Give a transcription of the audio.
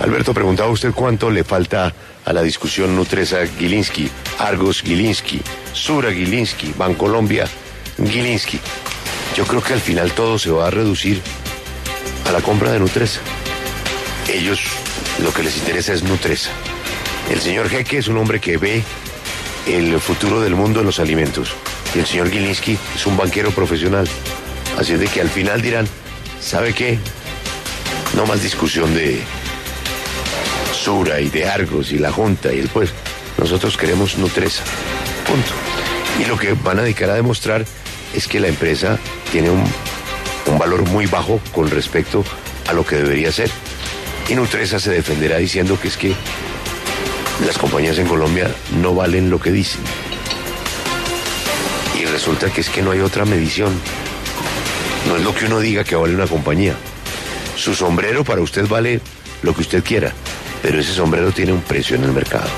Alberto, preguntaba usted cuánto le falta a la discusión Nutresa Gilinski, Argos Gilinski, Sura Gilinski, Bancolombia Gilinski. Yo creo que al final todo se va a reducir a la compra de Nutresa. Ellos lo que les interesa es Nutresa. El señor Jeque es un hombre que ve el futuro del mundo en los alimentos. Y el señor Gilinski es un banquero profesional. Así es de que al final dirán, ¿sabe qué? No más discusión de Y de Argos y la Junta y el pues. Nosotros queremos Nutresa. Punto. Y lo que van a dedicar a demostrar es que la empresa tiene un, un valor muy bajo con respecto a lo que debería ser. Y Nutresa se defenderá diciendo que es que las compañías en Colombia no valen lo que dicen. Y resulta que es que no hay otra medición. No es lo que uno diga que vale una compañía. Su sombrero para usted vale lo que usted quiera, pero ese sombrero tiene un precio en el mercado.